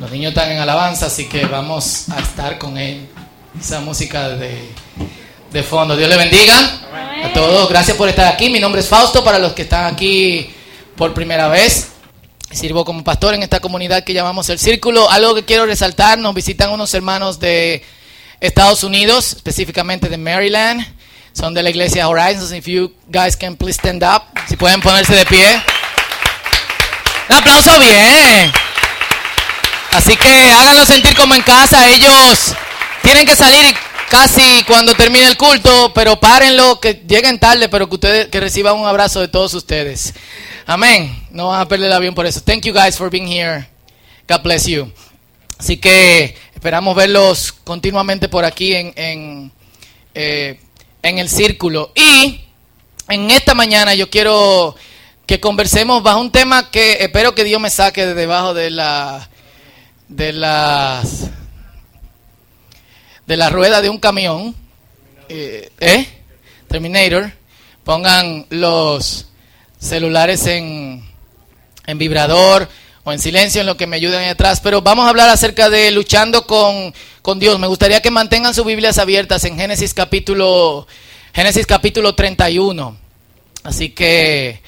Los niños están en alabanza, así que vamos a estar con él. Esa música de, de fondo. Dios le bendiga a todos. Gracias por estar aquí. Mi nombre es Fausto para los que están aquí por primera vez. Sirvo como pastor en esta comunidad que llamamos el Círculo. Algo que quiero resaltar, nos visitan unos hermanos de Estados Unidos, específicamente de Maryland. Son de la iglesia Horizons. If you guys can please stand up. Si pueden ponerse de pie. Un aplauso bien. Así que háganlo sentir como en casa. Ellos tienen que salir casi cuando termine el culto, pero párenlo, que lleguen tarde, pero que ustedes que reciban un abrazo de todos ustedes. Amén. No van a perder el avión por eso. Thank you guys for being here. God bless you. Así que esperamos verlos continuamente por aquí en, en, eh, en el círculo. Y en esta mañana yo quiero que conversemos bajo un tema que espero que Dios me saque de debajo de la de las de la rueda de un camión, eh, ¿eh? Terminator, pongan los celulares en, en vibrador o en silencio en lo que me ayuden atrás, pero vamos a hablar acerca de luchando con, con Dios. Me gustaría que mantengan sus Biblias abiertas en Génesis capítulo, Génesis capítulo 31. Así que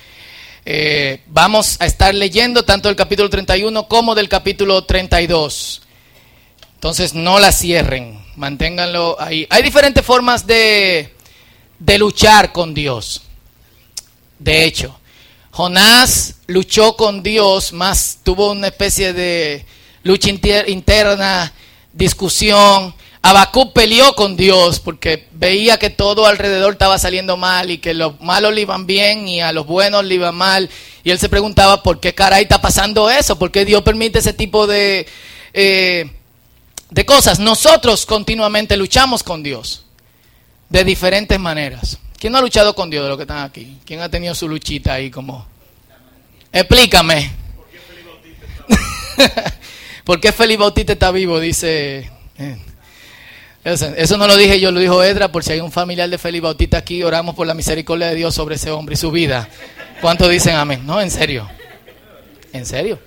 eh, vamos a estar leyendo tanto el capítulo 31 como del capítulo 32. Entonces no la cierren, manténganlo ahí. Hay diferentes formas de, de luchar con Dios. De hecho, Jonás luchó con Dios, más tuvo una especie de lucha interna, discusión. Habacuc peleó con Dios porque veía que todo alrededor estaba saliendo mal y que los malos le iban bien y a los buenos le iban mal. Y él se preguntaba por qué caray está pasando eso, por qué Dios permite ese tipo de, eh, de cosas. Nosotros continuamente luchamos con Dios de diferentes maneras. ¿Quién no ha luchado con Dios de los que están aquí? ¿Quién ha tenido su luchita ahí como? Explícame. ¿Por qué Felipe Bautista está vivo? Dice... Eh, eso no lo dije yo, lo dijo Edra, por si hay un familiar de Felipe Bautista aquí, oramos por la misericordia de Dios sobre ese hombre y su vida. ¿Cuántos dicen amén? No, en serio. En serio.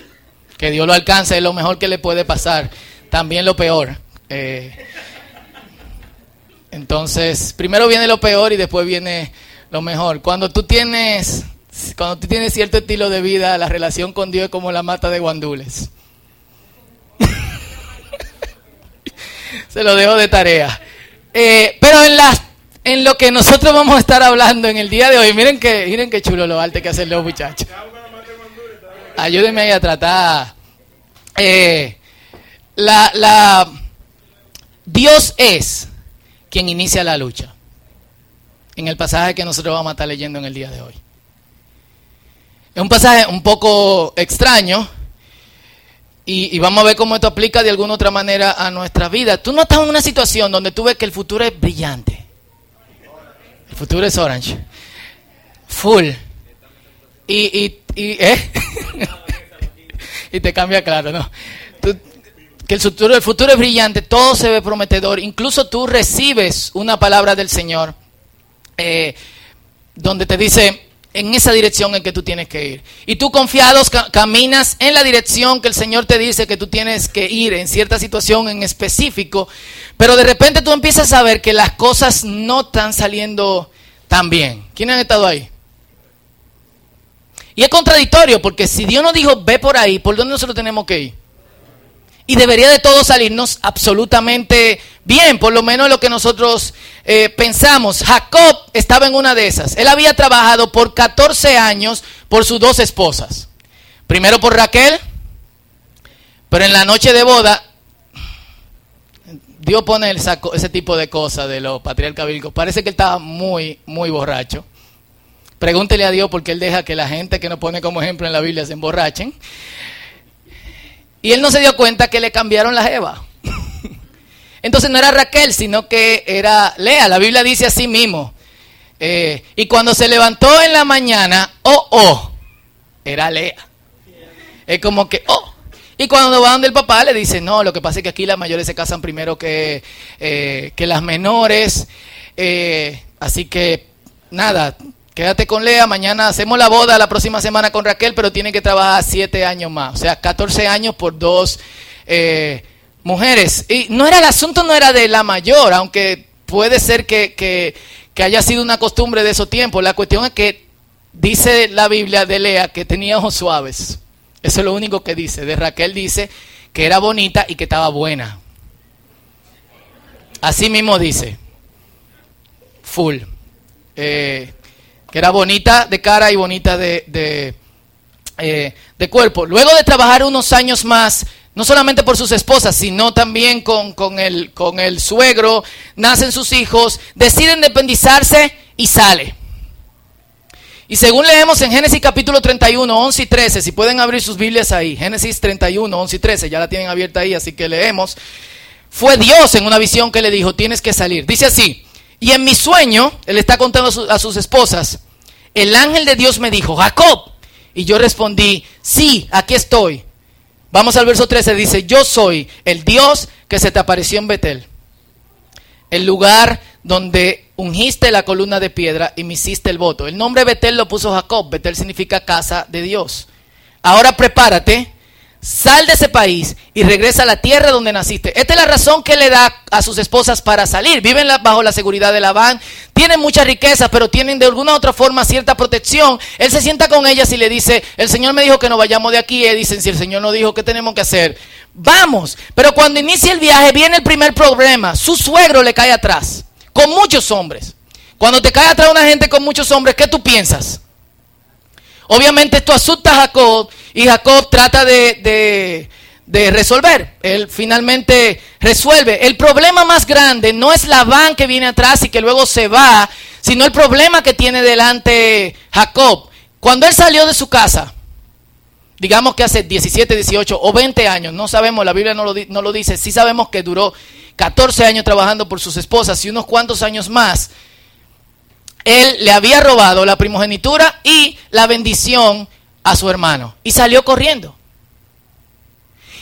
Que Dios lo alcance es lo mejor que le puede pasar. También lo peor. Eh, entonces, primero viene lo peor y después viene lo mejor. Cuando tú tienes, cuando tú tienes cierto estilo de vida, la relación con Dios es como la mata de guandules. Se lo dejo de tarea. Eh, pero en las en lo que nosotros vamos a estar hablando en el día de hoy, miren que, miren qué chulo lo alto que hacen los muchachos. Ayúdenme ahí a tratar. Eh, la, la, Dios es quien inicia la lucha. En el pasaje que nosotros vamos a estar leyendo en el día de hoy. Es un pasaje un poco extraño, y, vamos a ver cómo esto aplica de alguna otra manera a nuestra vida. Tú no estás en una situación donde tú ves que el futuro es brillante. El futuro es orange. Full. Y, y, y, ¿eh? y te cambia claro, ¿no? que el futuro, el futuro es brillante, todo se ve prometedor. Incluso tú recibes una palabra del Señor eh, donde te dice, en esa dirección en que tú tienes que ir. Y tú confiados caminas en la dirección que el Señor te dice que tú tienes que ir en cierta situación en específico, pero de repente tú empiezas a ver que las cosas no están saliendo tan bien. ¿Quiénes han estado ahí? Y es contradictorio porque si Dios nos dijo ve por ahí, ¿por dónde nosotros tenemos que ir? Y debería de todo salirnos absolutamente bien, por lo menos lo que nosotros eh, pensamos. Jacob estaba en una de esas. Él había trabajado por 14 años por sus dos esposas. Primero por Raquel, pero en la noche de boda, Dios pone ese tipo de cosas de los patriarcas bíblicos. Parece que él estaba muy, muy borracho. Pregúntele a Dios porque él deja que la gente que nos pone como ejemplo en la Biblia se emborrachen. Y él no se dio cuenta que le cambiaron la jeva. Entonces no era Raquel, sino que era Lea. La Biblia dice así mismo. Eh, y cuando se levantó en la mañana, oh, oh, era Lea. Es como que, oh. Y cuando va donde el papá le dice, no, lo que pasa es que aquí las mayores se casan primero que, eh, que las menores. Eh, así que, nada, quédate con Lea. Mañana hacemos la boda la próxima semana con Raquel, pero tiene que trabajar siete años más. O sea, 14 años por dos eh, mujeres. Y no era el asunto, no era de la mayor, aunque puede ser que, que, que haya sido una costumbre de esos tiempos. La cuestión es que dice la Biblia de Lea que tenía ojos suaves. Eso es lo único que dice. De Raquel dice que era bonita y que estaba buena. Así mismo dice. Full. Eh, que era bonita de cara y bonita de, de, eh, de, cuerpo. Luego de trabajar unos años más, no solamente por sus esposas, sino también con, con, el, con el suegro, nacen sus hijos, deciden independizarse y sale. Y según leemos en Génesis capítulo 31, 11 y 13, si pueden abrir sus Biblias ahí, Génesis 31, 11 y 13, ya la tienen abierta ahí, así que leemos. Fue Dios en una visión que le dijo, tienes que salir. Dice así, y en mi sueño, él está contando a, sus esposas, el ángel de Dios me dijo, Jacob. Y yo respondí, sí, aquí estoy. Vamos al verso 13, dice, yo soy el Dios que se te apareció en Betel, el lugar donde ungiste la columna de piedra y me hiciste el voto. El nombre Betel lo puso Jacob. Betel significa casa de Dios. Ahora prepárate, sal de ese país y regresa a la tierra donde naciste. Esta es la razón que le da a sus esposas para salir. Viven bajo la seguridad de Labán, tienen mucha riqueza, pero tienen de alguna u otra forma cierta protección. Él se sienta con ellas y le dice, el Señor me dijo que no vayamos de aquí. Y dicen, si el Señor no dijo, ¿qué tenemos que hacer? Vamos. Pero cuando inicia el viaje viene el primer problema. Su suegro le cae atrás con muchos hombres. Cuando te cae atrás una gente con muchos hombres, ¿qué tú piensas? Obviamente esto asusta a Jacob y Jacob trata de, de, resolver. Él finalmente resuelve. El problema más grande no es la van que viene atrás y que luego se va, sino el problema que tiene delante Jacob. Cuando él salió de su casa, digamos que hace 17, 18 o 20 años, no sabemos, la Biblia no lo, no lo dice, sí sabemos que duró 14 años trabajando por sus esposas y unos cuantos años más, él le había robado la primogenitura y la bendición a su hermano y salió corriendo.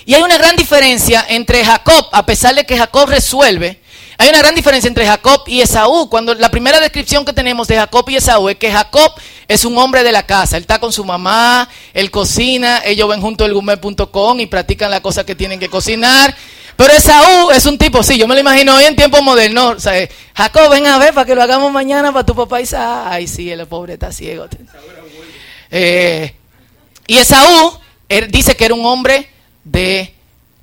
Y hay una gran diferencia entre Jacob, a pesar de que Jacob resuelve, hay una gran diferencia entre Jacob y Esaú. Cuando la primera descripción que tenemos de Jacob y Esaú es que Jacob es un hombre de la casa. Él está con su mamá, él cocina, ellos ven junto al gourmet.com y practican la cosa que tienen que cocinar. Pero Esaú es un tipo, sí, yo me lo imagino hoy en tiempo moderno. O sea, Jacob, ven a ver para que lo hagamos mañana para tu papá Isaac. Ay, sí, el pobre está ciego. Eh, y Esaú dice que era un hombre de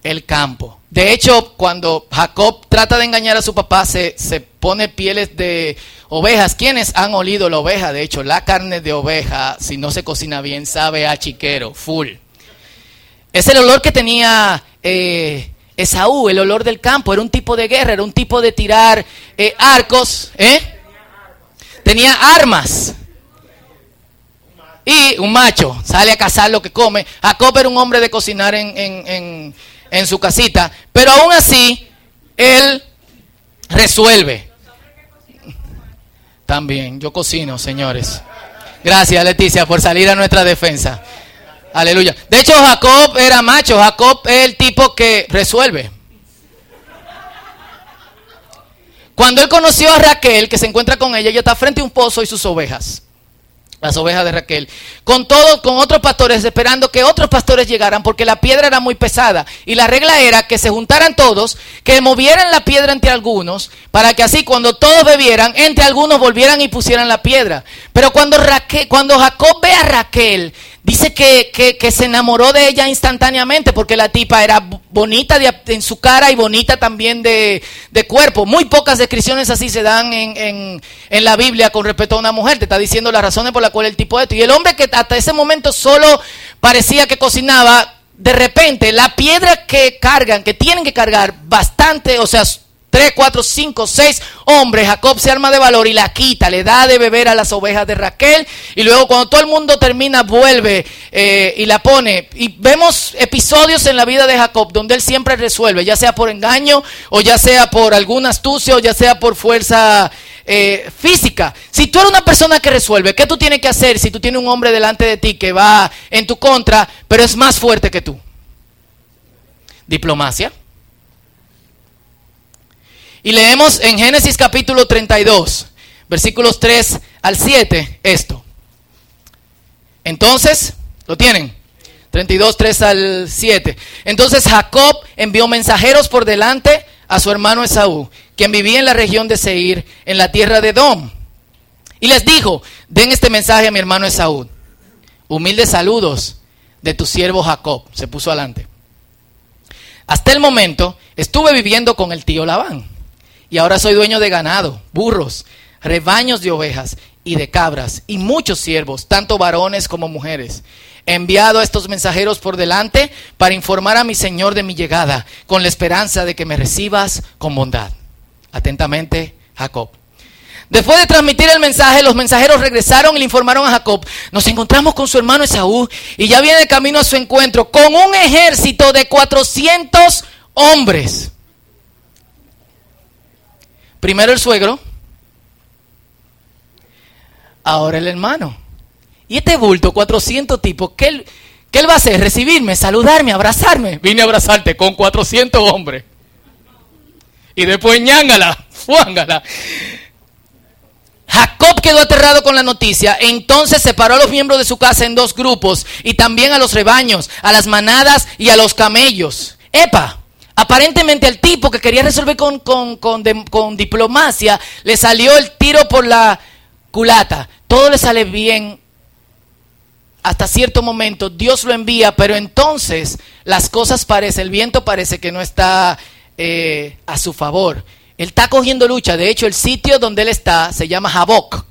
el campo. De hecho, cuando Jacob trata de engañar a su papá, se, se pone pieles de ovejas. ¿Quiénes han olido la oveja? De hecho, la carne de oveja, si no se cocina bien, sabe a chiquero, full. Es el olor que tenía eh, Esaú, el olor del campo, era un tipo de guerra, era un tipo de tirar eh, arcos, ¿eh? Tenía armas. Y un macho sale a cazar lo que come. Jacob era un hombre de cocinar en, en su casita. Pero aún así, él resuelve. También, yo cocino, señores. Gracias, Leticia, por salir a nuestra defensa. Aleluya. De hecho, Jacob era macho. Jacob es el tipo que resuelve. Cuando él conoció a Raquel, que se encuentra con ella, ella está frente a un pozo y sus ovejas. Las ovejas de Raquel. Con todos, con otros pastores, esperando que otros pastores llegaran, porque la piedra era muy pesada. Y la regla era que se juntaran todos, que movieran la piedra entre algunos, para que así cuando todos bebieran, entre algunos volvieran y pusieran la piedra. Pero cuando, Raquel, cuando Jacob ve a Raquel, Dice que, que, se enamoró de ella instantáneamente porque la tipa era bonita en su cara y bonita también de, cuerpo. Muy pocas descripciones así se dan en, en, la Biblia con respecto a una mujer. Te está diciendo las razones por las cuales el tipo de esto. Y el hombre que hasta ese momento solo parecía que cocinaba, de repente la piedra que cargan, que tienen que cargar bastante, o sea, tres, cuatro, cinco, seis hombres, Jacob se arma de valor y la quita, le da de beber a las ovejas de Raquel y luego cuando todo el mundo termina vuelve eh, y la pone. Y vemos episodios en la vida de Jacob donde él siempre resuelve, ya sea por engaño o ya sea por alguna astucia o ya sea por fuerza eh, física. Si tú eres una persona que resuelve, ¿qué tú tienes que hacer si tú tienes un hombre delante de ti que va en tu contra, pero es más fuerte que tú? Diplomacia. Y leemos en Génesis capítulo 32, versículos 3 al 7, esto. Entonces, ¿lo tienen? 32, 3 al 7. Entonces Jacob envió mensajeros por delante a su hermano Esaú, quien vivía en la región de Seir, en la tierra de Dom. Y les dijo, den este mensaje a mi hermano Esaú. Humildes saludos de tu siervo Jacob. Se puso adelante. Hasta el momento estuve viviendo con el tío Labán. Y ahora soy dueño de ganado, burros, rebaños de ovejas y de cabras, y muchos siervos, tanto varones como mujeres. He enviado a estos mensajeros por delante para informar a mi Señor de mi llegada, con la esperanza de que me recibas con bondad. Atentamente, Jacob. Después de transmitir el mensaje, los mensajeros regresaron y le informaron a Jacob, nos encontramos con su hermano Esaú y ya viene de camino a su encuentro con un ejército de 400 hombres. Primero el suegro, ahora el hermano. Y este bulto, 400 tipos, ¿qué él, ¿qué él va a hacer? Recibirme, saludarme, abrazarme. Vine a abrazarte con 400 hombres. Y después ñángala, fuángala. Jacob quedó aterrado con la noticia, entonces separó a los miembros de su casa en dos grupos y también a los rebaños, a las manadas y a los camellos. Epa, aparentemente el tipo que quería resolver con, diplomacia le salió el tiro por la culata. Todo le sale bien hasta cierto momento, Dios lo envía, pero entonces las cosas parece, el viento parece que no está eh, a su favor. Él está cogiendo lucha. De hecho, el sitio donde él está se llama Jabok,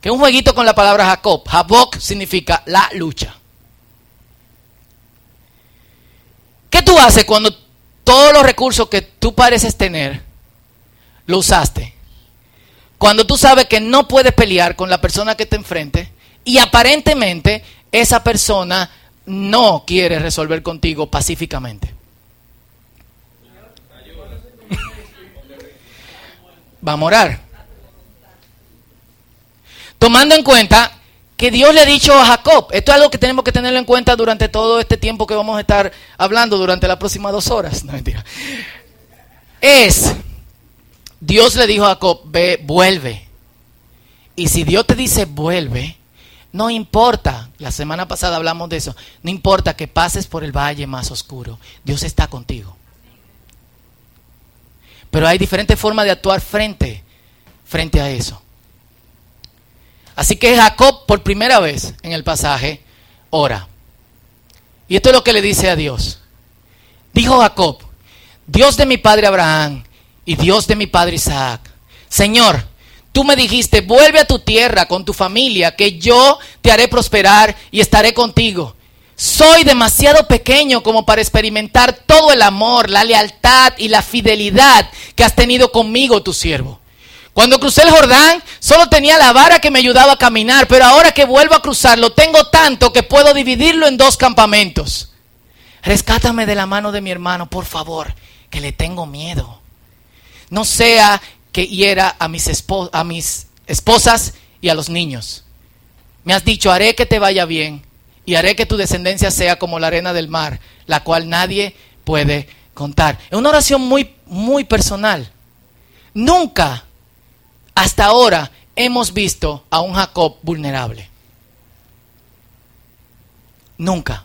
que es un jueguito con la palabra Jacob. Jabok significa la lucha. ¿Qué tú haces cuando todos los recursos que tú pareces tener lo usaste? Cuando tú sabes que no puedes pelear con la persona que te enfrente y aparentemente esa persona no quiere resolver contigo pacíficamente. Vamos a orar. Tomando en cuenta que Dios le ha dicho a Jacob, esto es algo que tenemos que tenerlo en cuenta durante todo este tiempo que vamos a estar hablando durante las próximas dos horas. No mentira. Es, Dios le dijo a Jacob, ve, vuelve. Y si Dios te dice vuelve, no importa, la semana pasada hablamos de eso, no importa que pases por el valle más oscuro, Dios está contigo. Pero hay diferentes formas de actuar frente, frente a eso. Así que Jacob, por primera vez en el pasaje, ora. Y esto es lo que le dice a Dios. Dijo Jacob, Dios de mi padre Abraham y Dios de mi padre Isaac, Señor, tú me dijiste, vuelve a tu tierra con tu familia, que yo te haré prosperar y estaré contigo. Soy demasiado pequeño como para experimentar todo el amor, la lealtad y la fidelidad que has tenido conmigo, tu siervo. Cuando crucé el Jordán, solo tenía la vara que me ayudaba a caminar, pero ahora que vuelvo a cruzarlo, tengo tanto que puedo dividirlo en dos campamentos. Rescátame de la mano de mi hermano, por favor, que le tengo miedo. No sea que hiera a mis, a mis esposas y a los niños. Me has dicho, haré que te vaya bien y haré que tu descendencia sea como la arena del mar, la cual nadie puede contar. Es una oración muy, muy personal. Nunca, hasta ahora, hemos visto a un Jacob vulnerable. Nunca.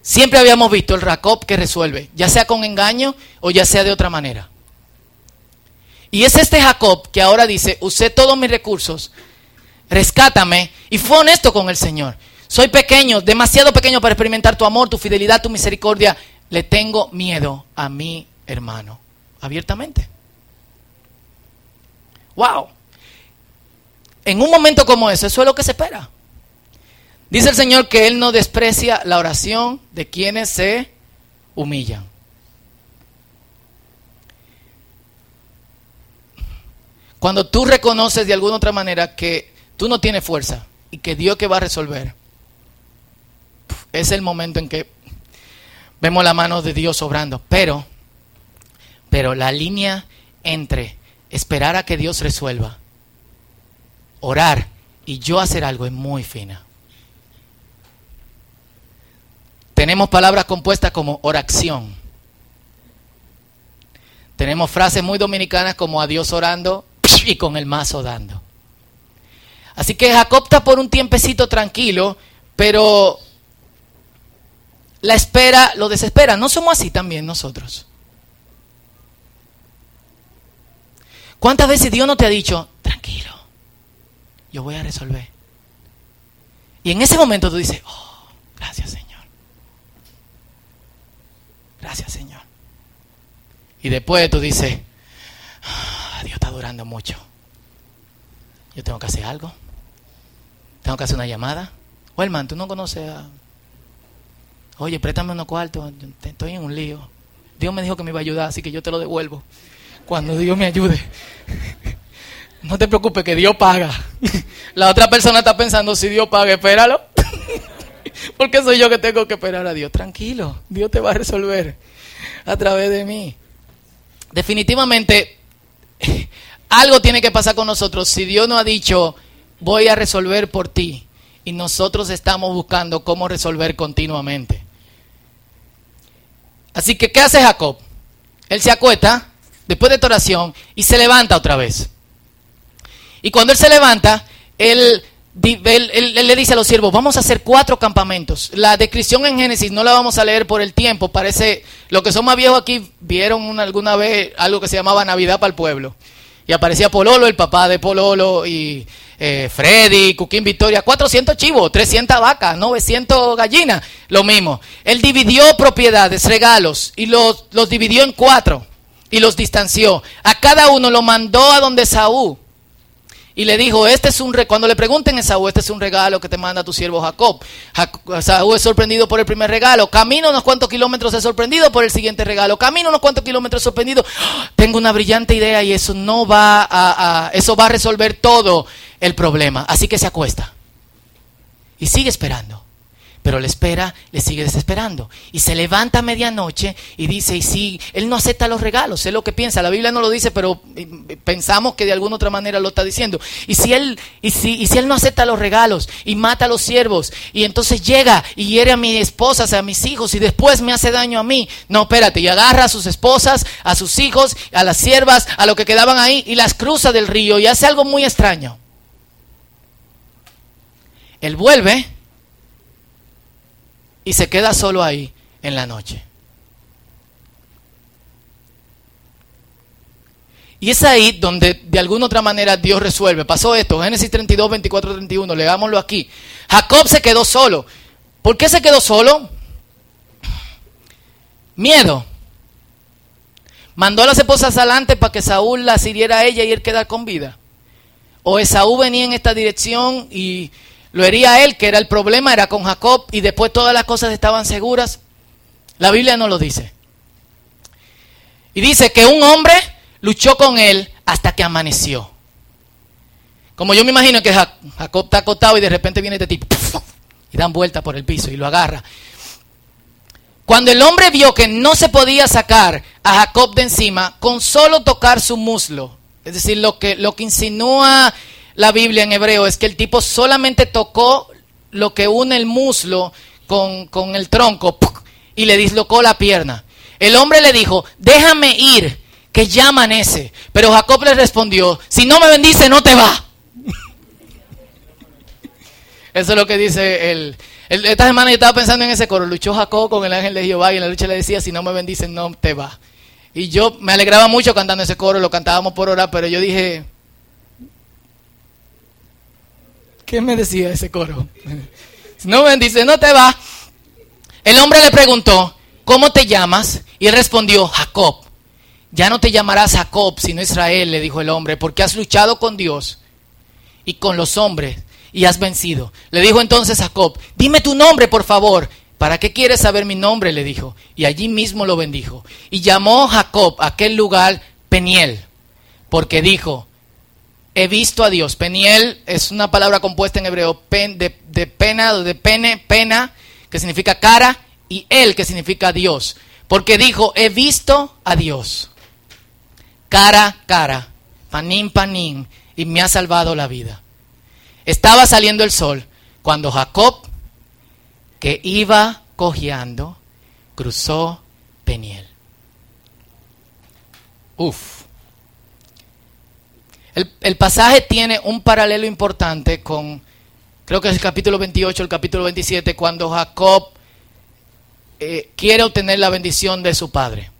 Siempre habíamos visto el Jacob que resuelve, ya sea con engaño o ya sea de otra manera. Y es este Jacob que ahora dice, usé todos mis recursos, rescátame, y fue honesto con el Señor. Soy pequeño, demasiado pequeño para experimentar tu amor, tu fidelidad, tu misericordia. Le tengo miedo a mi hermano. Abiertamente. Wow. En un momento como ese, eso es lo que se espera. Dice el Señor que Él no desprecia la oración de quienes se humillan. Cuando tú reconoces de alguna otra manera que tú no tienes fuerza y que Dios que va a resolver, es el momento en que vemos la mano de Dios obrando. Pero, pero la línea entre esperar a que Dios resuelva, orar y yo hacer algo es muy fina. Tenemos palabras compuestas como oración. Tenemos frases muy dominicanas como a Dios orando y con el mazo dando. Así que Jacob está por un tiempecito tranquilo, pero la espera lo desespera. ¿No somos así también nosotros? ¿Cuántas veces Dios no te ha dicho, tranquilo, yo voy a resolver? Y en ese momento tú dices, oh, gracias Señor. Gracias Señor. Y después tú dices, ah, Dios está durando mucho. Yo tengo que hacer algo. Tengo que hacer una llamada. O hermano, tú no conoces a... Oye, préstame unos cuartos, estoy en un lío. Dios me dijo que me iba a ayudar, así que yo te lo devuelvo cuando Dios me ayude. No te preocupes, que Dios paga. La otra persona está pensando, si Dios paga, espéralo. Porque soy yo que tengo que esperar a Dios. Tranquilo, Dios te va a resolver a través de mí. Definitivamente, algo tiene que pasar con nosotros. Si Dios no ha dicho, voy a resolver por ti, y nosotros estamos buscando cómo resolver continuamente. Así que, ¿qué hace Jacob? Él se acuesta después de esta oración y se levanta otra vez. Y cuando él se levanta, él, le dice a los siervos, vamos a hacer cuatro campamentos. La descripción en Génesis no la vamos a leer por el tiempo, parece, los que son más viejos aquí vieron alguna vez algo que se llamaba Navidad para el pueblo. Y aparecía Pololo, el papá de Pololo, y eh, Freddy, Cuquín Victoria, 400 chivos, 300 vacas, 900 gallinas, lo mismo. Él dividió propiedades, regalos, y los, los dividió en cuatro y los distanció. A cada uno lo mandó a donde Saúl. Y le dijo, este es un cuando le pregunten a Saúl, este es un regalo que te manda tu siervo Jacob. Saúl es sorprendido por el primer regalo. Camino unos cuantos kilómetros es sorprendido por el siguiente regalo. Camino unos cuantos kilómetros sorprendido. Tengo una brillante idea y eso no va a eso va a resolver todo el problema. Así que se acuesta. Y sigue esperando pero le espera, le sigue desesperando. Y se levanta a medianoche y dice, y sí, él no acepta los regalos, es lo que piensa, la Biblia no lo dice, pero eh, pensamos que de alguna otra manera lo está diciendo. Y si él, y si, y si él no acepta los regalos y mata a los siervos, y entonces llega y hiere a mi esposa, a mis hijos, y después me hace daño a mí, no, espérate, y agarra a sus esposas, a sus hijos, a las siervas, a lo que quedaban ahí, y las cruza del río, y hace algo muy extraño. Él vuelve y se queda solo ahí en la noche. Y es ahí donde de alguna otra manera Dios resuelve. Pasó esto, Génesis 32, 24, 31, leámoslo aquí. Jacob se quedó solo. ¿Por qué se quedó solo? Miedo. Mandó a las esposas adelante para que Saúl las hiriera a ella y él quedara con vida. O Esaú venía en esta dirección y lo hería él, que era el problema, era con Jacob, y después todas las cosas estaban seguras. La Biblia no lo dice. Y dice que un hombre luchó con él hasta que amaneció. Como yo me imagino que Jacob está acostado y de repente viene este tipo y dan vuelta por el piso y lo agarra. Cuando el hombre vio que no se podía sacar a Jacob de encima con solo tocar su muslo, es decir, lo que, lo que insinúa la Biblia en hebreo es que el tipo solamente tocó lo que une el muslo con, el tronco y le dislocó la pierna. El hombre le dijo, déjame ir, que ya amanece. Pero Jacob le respondió, si no me bendice, no te va. Eso es lo que dice el, Esta semana yo estaba pensando en ese coro. Luchó Jacob con el ángel de Jehová y en la lucha le decía, si no me bendice, no te va. Y yo me alegraba mucho cantando ese coro, lo cantábamos por hora, pero yo dije, ¿Qué me decía ese coro? No bendice, no te va. El hombre le preguntó, ¿cómo te llamas? Y él respondió, Jacob. Ya no te llamarás Jacob, sino Israel, le dijo el hombre, porque has luchado con Dios y con los hombres y has vencido. Le dijo entonces Jacob, dime tu nombre, por favor. ¿Para qué quieres saber mi nombre? le dijo. Y allí mismo lo bendijo. Y llamó Jacob a aquel lugar Peniel, porque dijo, he visto a Dios. Peniel es una palabra compuesta en hebreo de, pena, de pene, pena, que significa cara, y él, que significa Dios. Porque dijo, he visto a Dios. Cara, cara, panín, panín, y me ha salvado la vida. Estaba saliendo el sol cuando Jacob, que iba cojeando, cruzó Peniel. Uf. El, pasaje tiene un paralelo importante con, creo que es el capítulo 28, el capítulo 27, cuando Jacob eh, quiere obtener la bendición de su padre.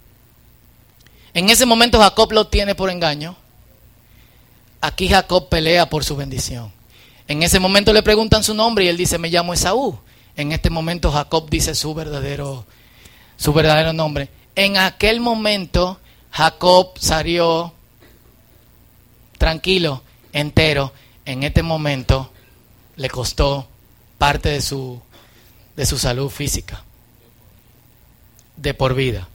En ese momento Jacob lo tiene por engaño. Aquí Jacob pelea por su bendición. En ese momento le preguntan su nombre y él dice, me llamo Esaú. En este momento Jacob dice su verdadero, su verdadero nombre. En aquel momento Jacob salió tranquilo, entero. En este momento le costó parte de su, de su salud física, de por vida.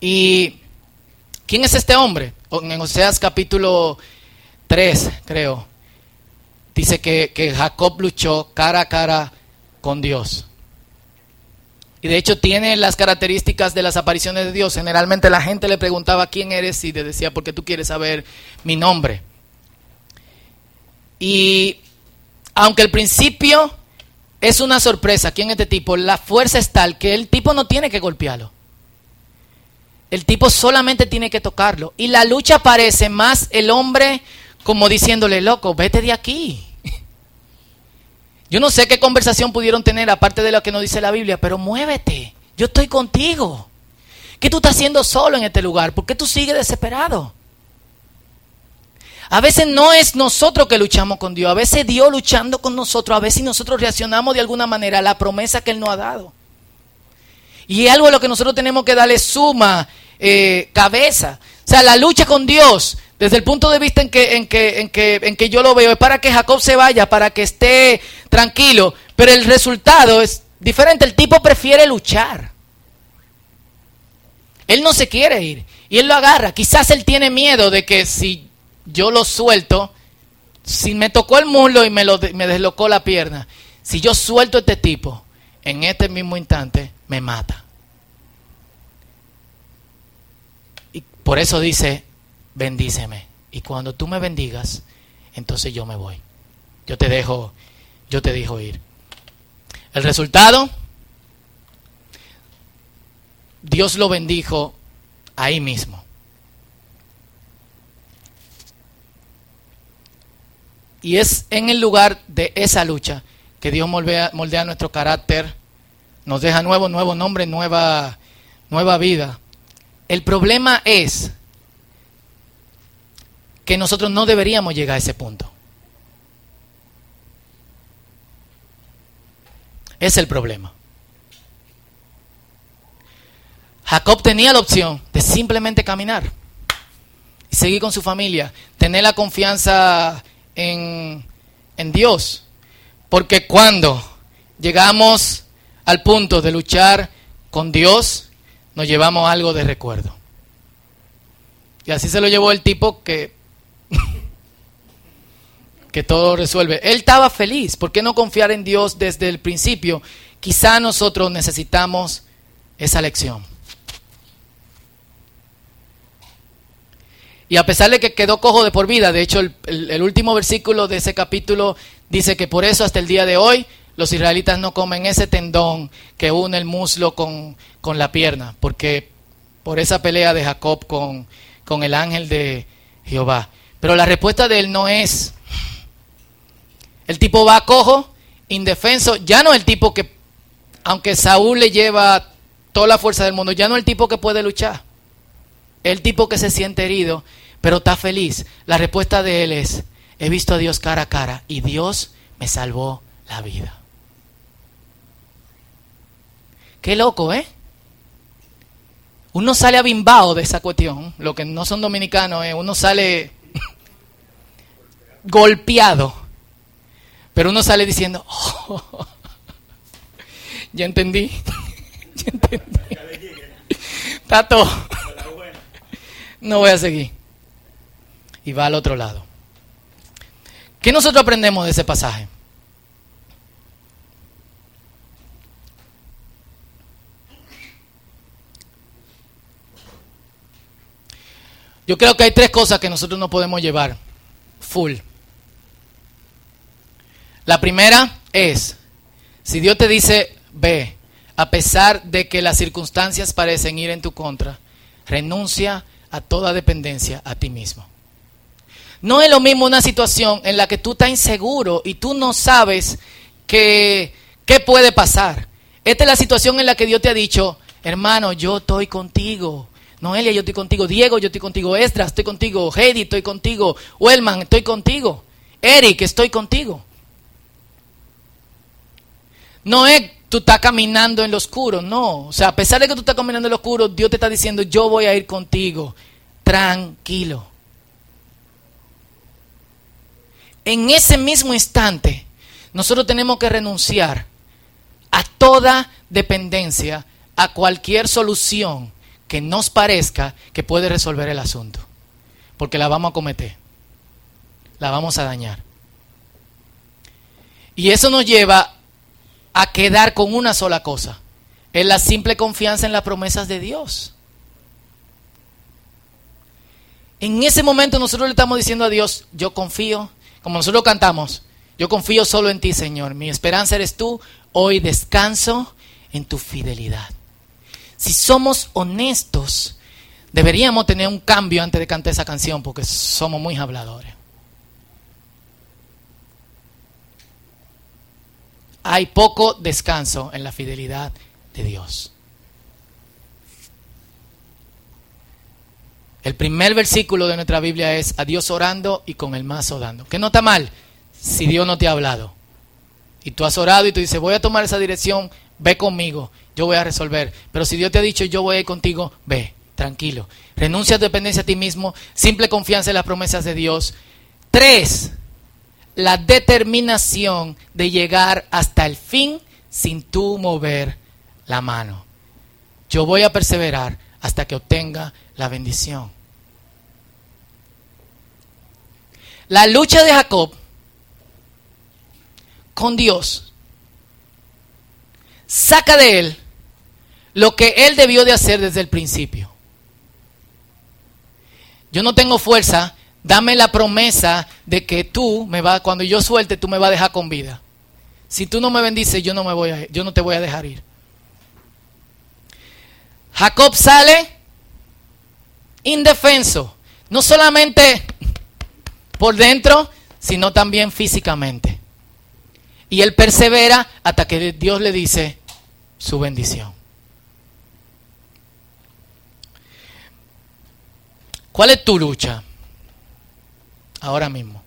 ¿Y quién es este hombre? En Oseas capítulo 3, creo, dice que, que Jacob luchó cara a cara con Dios. Y de hecho tiene las características de las apariciones de Dios. Generalmente la gente le preguntaba quién eres y le decía, ¿por qué tú quieres saber mi nombre? Y aunque el principio es una sorpresa aquí en este tipo, la fuerza es tal que el tipo no tiene que golpearlo. El tipo solamente tiene que tocarlo. Y la lucha parece más el hombre como diciéndole, loco, vete de aquí. Yo no sé qué conversación pudieron tener aparte de lo que nos dice la Biblia, pero muévete. Yo estoy contigo. ¿Qué tú estás haciendo solo en este lugar? ¿Por qué tú sigues desesperado? A veces no es nosotros que luchamos con Dios, a veces Dios luchando con nosotros, a veces nosotros reaccionamos de alguna manera a la promesa que Él nos ha dado. Y algo a lo que nosotros tenemos que darle suma eh, cabeza. O sea, la lucha con Dios, desde el punto de vista en que, en, que, en, que, en que yo lo veo, es para que Jacob se vaya, para que esté tranquilo, pero el resultado es diferente. El tipo prefiere luchar. Él no se quiere ir y él lo agarra. Quizás él tiene miedo de que si yo lo suelto, si me tocó el muslo y me, lo, me deslocó la pierna, si yo suelto a este tipo, en este mismo instante me mata. Y por eso dice, bendíceme. Y cuando tú me bendigas, entonces yo me voy. Yo te dejo, yo te dejo ir. El resultado, Dios lo bendijo ahí mismo. Y es en el lugar de esa lucha que Dios moldea, moldea nuestro carácter, nos deja nuevo, nuevo nombre, nueva, nueva vida. El problema es que nosotros no deberíamos llegar a ese punto. Es el problema. Jacob tenía la opción de simplemente caminar y seguir con su familia, tener la confianza en, Dios. Porque cuando llegamos al punto de luchar con Dios, nos llevamos algo de recuerdo. Y así se lo llevó el tipo que, que todo resuelve. Él estaba feliz. ¿Por qué no confiar en Dios desde el principio? Quizá nosotros necesitamos esa lección. Y a pesar de que quedó cojo de por vida, de hecho el, último versículo de ese capítulo dice que por eso hasta el día de hoy los israelitas no comen ese tendón que une el muslo con, la pierna, porque por esa pelea de Jacob con, con el ángel de Jehová. Pero la respuesta de él no es, el tipo va cojo, indefenso, ya no el tipo que, aunque Saúl le lleva toda la fuerza del mundo, ya no el tipo que puede luchar, el tipo que se siente herido pero está feliz. La respuesta de él es, he visto a Dios cara a cara y Dios me salvó la vida. Qué loco, ¿eh? Uno sale abimbao de esa cuestión, lo que no son dominicanos, ¿eh? uno sale golpeado, pero uno sale diciendo, oh, ya ya entendí. Tato, no voy a seguir y va al otro lado. ¿Qué nosotros aprendemos de ese pasaje? Yo creo que hay tres cosas que nosotros no podemos llevar full. La primera es, si Dios te dice, ve, a pesar de que las circunstancias parecen ir en tu contra, renuncia a toda dependencia a ti mismo. No es lo mismo una situación en la que tú estás inseguro y tú no sabes ¿Qué puede pasar? Esta es la situación en la que Dios te ha dicho, hermano, yo estoy contigo. Noelia, yo estoy contigo. Diego, yo estoy contigo. Esdras, estoy contigo. Heidi, estoy contigo. Wellman, estoy contigo. Eric, estoy contigo. No es tú estás caminando en lo oscuro, no. O sea, a pesar de que tú estás caminando en lo oscuro, Dios te está diciendo, yo voy a ir contigo. Tranquilo. En ese mismo instante, nosotros tenemos que renunciar a toda dependencia, a cualquier solución que nos parezca que puede resolver el asunto. Porque la vamos a cometer. La vamos a dañar. Y eso nos lleva a quedar con una sola cosa. Es la simple confianza en las promesas de Dios. En ese momento nosotros le estamos diciendo a Dios, yo confío, como nosotros cantamos, yo confío solo en ti, Señor. Mi esperanza eres tú. Hoy descanso en tu fidelidad. Si somos honestos, deberíamos tener un cambio antes de cantar esa canción porque somos muy habladores. Hay poco descanso en la fidelidad de Dios. El primer versículo de nuestra Biblia es a Dios orando y con el mazo dando. Que no está mal si Dios no te ha hablado. Y tú has orado y tú dices, voy a tomar esa dirección, ve conmigo, yo voy a resolver. Pero si Dios te ha dicho, yo voy a ir contigo, ve, tranquilo. Renuncia a tu dependencia a ti mismo, simple confianza en las promesas de Dios. Tres, la determinación de llegar hasta el fin sin tú mover la mano. Yo voy a perseverar hasta que obtenga la bendición. La lucha de Jacob con Dios saca de él lo que él debió de hacer desde el principio. Yo no tengo fuerza, dame la promesa de que tú me vas, cuando yo suelte, tú me vas a dejar con vida. Si tú no me bendices, yo no me voy a, yo no te voy a dejar ir. Jacob sale indefenso, no solamente por dentro, sino también físicamente. Y él persevera hasta que Dios le dice su bendición. ¿Cuál es tu lucha ahora mismo?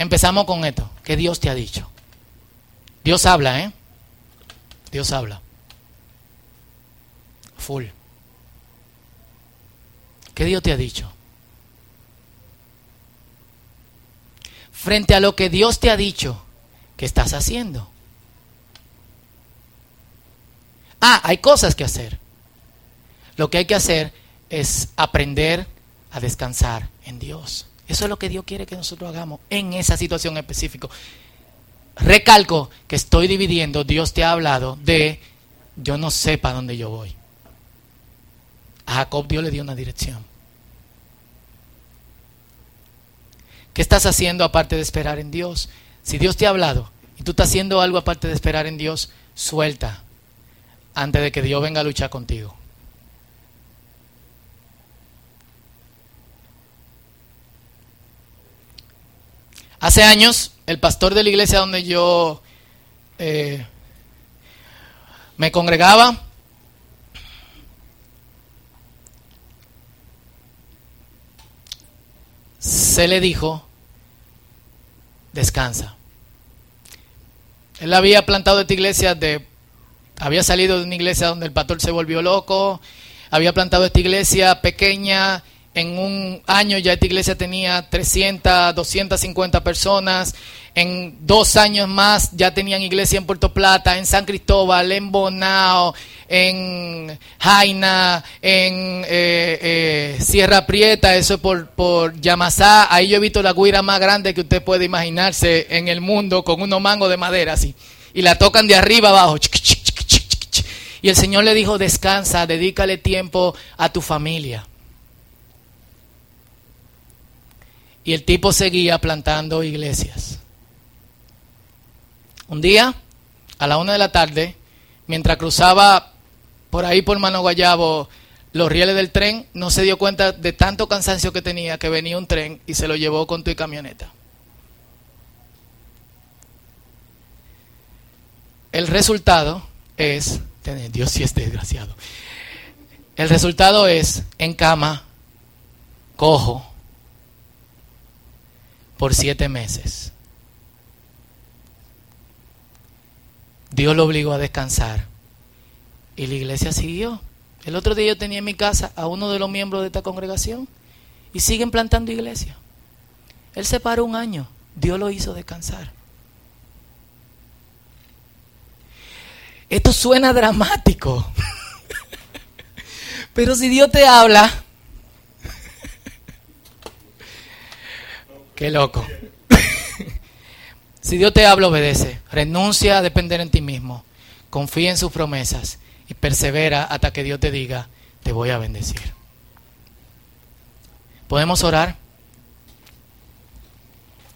Empezamos con esto, que Dios te ha dicho. Dios habla, ¿eh? Dios habla. Full. ¿Qué Dios te ha dicho? Frente a lo que Dios te ha dicho, ¿qué estás haciendo? Ah, hay cosas que hacer. Lo que hay que hacer es aprender a descansar en Dios. Eso es lo que Dios quiere que nosotros hagamos en esa situación específica. Recalco que estoy dividiendo, Dios te ha hablado de yo no sé para dónde yo voy. A Jacob Dios le dio una dirección. ¿Qué estás haciendo aparte de esperar en Dios? Si Dios te ha hablado y tú estás haciendo algo aparte de esperar en Dios, suelta antes de que Dios venga a luchar contigo. Hace años, el pastor de la iglesia donde yo eh, me congregaba, se le dijo, descansa. Él había plantado esta iglesia de, había salido de una iglesia donde el pastor se volvió loco, había plantado esta iglesia pequeña, en un año ya esta iglesia tenía 300, 250 personas, en dos años más ya tenían iglesia en Puerto Plata, en San Cristóbal, en Bonao, en Jaina, en eh, eh, Sierra Prieta, eso es por, por Yamasá. Ahí yo he visto la guira más grande que usted puede imaginarse en el mundo con unos mangos de madera así. Y la tocan de arriba abajo. Y el Señor le dijo, descansa, dedícale tiempo a tu familia. Y el tipo seguía plantando iglesias. Un día, a la una de la tarde, mientras cruzaba por ahí por Mano Guayabo los rieles del tren, no se dio cuenta de tanto cansancio que tenía que venía un tren y se lo llevó con tu camioneta. el resultado es, Dios sí es desgraciado, el resultado es en cama, cojo, por siete meses. Dios lo obligó a descansar y la iglesia siguió. El otro día yo tenía en mi casa a uno de los miembros de esta congregación y siguen plantando iglesia. Él se paró un año, Dios lo hizo descansar. Esto suena dramático, pero si Dios te habla, qué loco. Si Dios te habla, obedece. Renuncia a depender en ti mismo. Confía en sus promesas y persevera hasta que Dios te diga, te voy a bendecir. ¿Podemos orar?